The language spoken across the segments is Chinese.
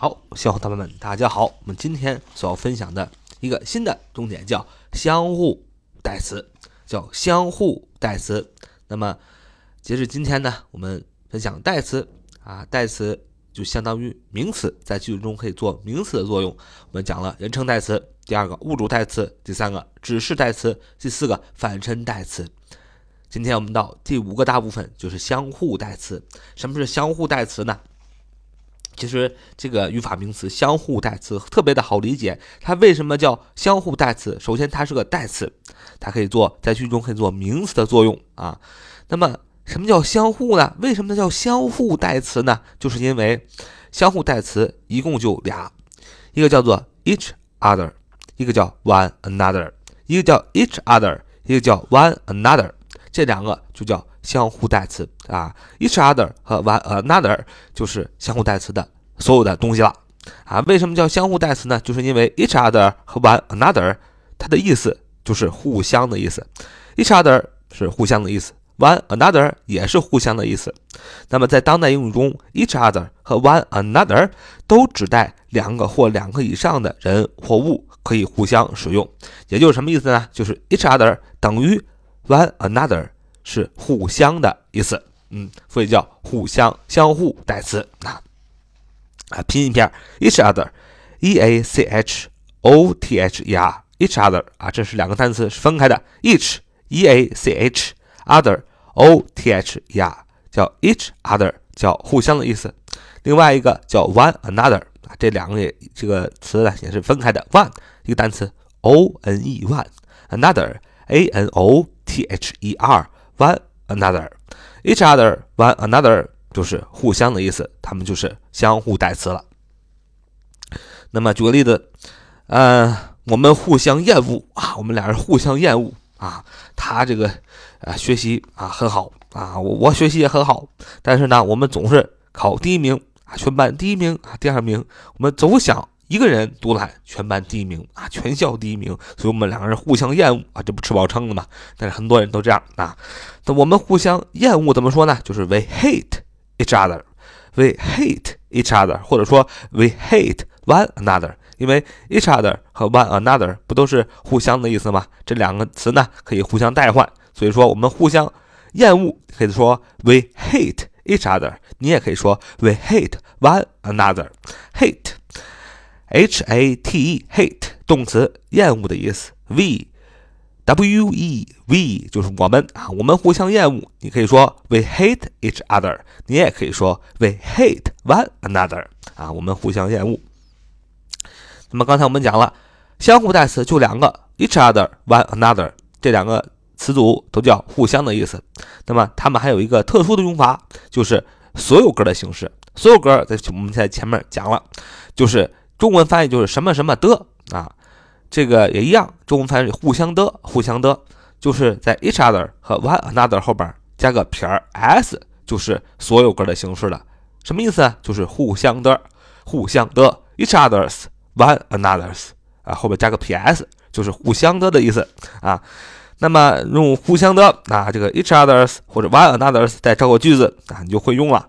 好，小伙伴们，大家好。我们今天所要分享的一个新的重点叫相互代词，叫相互代词。那么，截至今天呢，我们分享代词啊，代词就相当于名词，在句子中可以做名词的作用。我们讲了人称代词，第二个物主代词，第三个指示代词，第四个反身代词。今天我们到第五个大部分，就是相互代词。什么是相互代词呢？其实这个语法名词相互代词特别的好理解，它为什么叫相互代词？首先，它是个代词，它可以做在句中可以做名词的作用啊。那么，什么叫相互呢？为什么它叫相互代词呢？就是因为相互代词一共就俩，一个叫做 each other，一个叫 one another，一个叫 each other，一个叫 one another，这两个就叫。相互代词啊，each other 和 one another 就是相互代词的所有的东西了啊。为什么叫相互代词呢？就是因为 each other 和 one another 它的意思就是互相的意思，each other 是互相的意思，one another 也是互相的意思。那么在当代英语中，each other 和 one another 都指代两个或两个以上的人或物可以互相使用。也就是什么意思呢？就是 each other 等于 one another。是互相的意思，嗯，所以叫互相、相互代词啊。啊，拼音片 each other，e a c h o t h e r，each other 啊，这是两个单词是分开的，each，e a c h，other，o t h e r，叫 each other，叫互相的意思。另外一个叫 one another 啊，这两个也这个词呢也是分开的，one 一个单词 o n e one，another a n o t h e r。One another, each other, one another 就是互相的意思，他们就是相互代词了。那么举个例子，呃，我们互相厌恶啊，我们俩人互相厌恶啊。他这个呃学习啊很好啊，我我学习也很好，但是呢，我们总是考第一名啊，全班第一名啊，第二名，我们总想。一个人独揽全班第一名啊，全校第一名，所以我们两个人互相厌恶啊，这不吃饱撑的吗？但是很多人都这样啊。那我们互相厌恶怎么说呢？就是 we hate each other，we hate each other，或者说 we hate one another。因为 each other 和 one another 不都是互相的意思吗？这两个词呢可以互相代换，所以说我们互相厌恶可以说 we hate each other，你也可以说 we hate one another，hate。H A T E hate 动词厌恶的意思，we W E v 就是我们啊，我们互相厌恶。你可以说 we hate each other，你也可以说 we hate one another 啊，我们互相厌恶。那么刚才我们讲了，相互代词就两个，each other one another 这两个词组都叫互相的意思。那么它们还有一个特殊的用法，就是所有格的形式。所有格在我们在前面讲了，就是。中文翻译就是什么什么的啊，这个也一样。中文翻译互相的，互相的，就是在 each other 和 one another 后边加个撇儿 s，就是所有格的形式了。什么意思？就是互相的，互相的 each others one another's 啊，后边加个 ps，就是互相的的意思啊。那么用互相的啊，这个 each others 或者 one another's 再造个句子啊，你就会用了。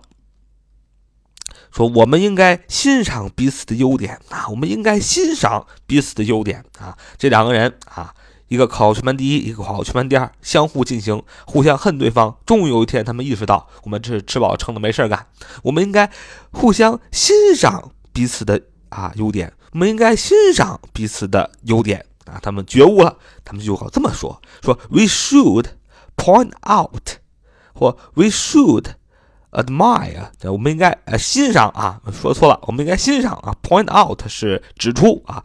说我们应该欣赏彼此的优点啊，我们应该欣赏彼此的优点啊。这两个人啊，一个考全班第一，一个考全班第二，相互进行，互相恨对方。终于有一天，他们意识到，我们这是吃饱撑的没事干，我们应该互相欣赏彼此的啊优点，我们应该欣赏彼此的优点啊。他们觉悟了，他们就好这么说：说 We should point out，或 We should。admire，我们应该呃欣赏啊，说错了，我们应该欣赏啊。point out 是指出啊，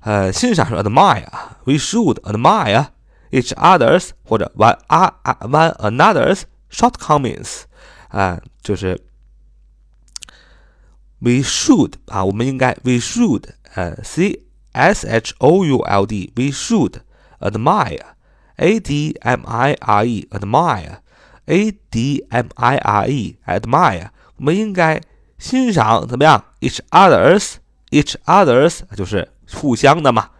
呃，欣赏是 admire 啊。We should admire each other's 或者 one one another's shortcomings 啊，就是 we should 啊，我们应该 we should 呃 c s h o u l d we should admire a d m i r e admire admire admire，我们应该欣赏怎么样？each others，each others 就是互相的嘛，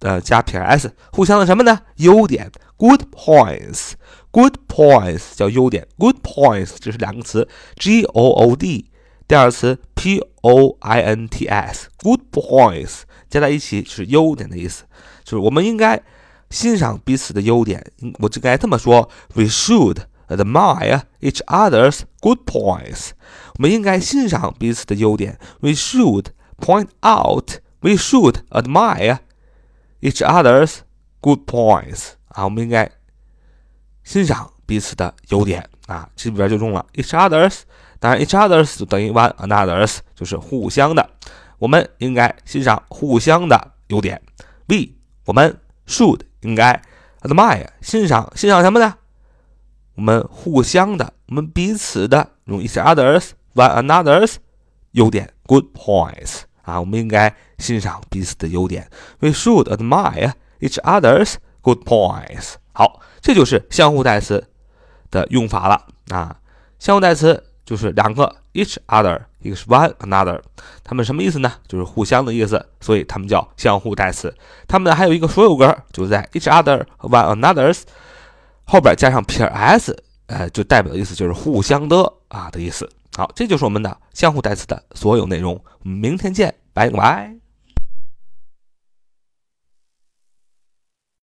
呃，加撇 s，互相的什么呢？优点，good points，good points 叫优点，good points 这是两个词，g o o d，第二词 p o i n t s，good points 加在一起是优点的意思，就是我们应该欣赏彼此的优点。我就该这么说：We should Admire each other's good points。我们应该欣赏彼此的优点。We should point out. We should admire each other's good points. 啊，我们应该欣赏彼此的优点啊，这里边就中了 each others。当然，each others 就等于 one another's，就是互相的。我们应该欣赏互相的优点。We 我们 should 应该 admire 欣赏欣赏什么呢？我们互相的，我们彼此的，用 each others one another's 优点 good points 啊，我们应该欣赏彼此的优点。We should admire each other's good points。好，这就是相互代词的用法了啊，相互代词。就是两个 each other，一个是 one another，它们什么意思呢？就是互相的意思，所以它们叫相互代词。它们呢还有一个所有格，就在 each other 和 one another's 后边加上撇 s，呃，就代表的意思就是互相的啊的意思。好，这就是我们的相互代词的所有内容。我们明天见，拜拜。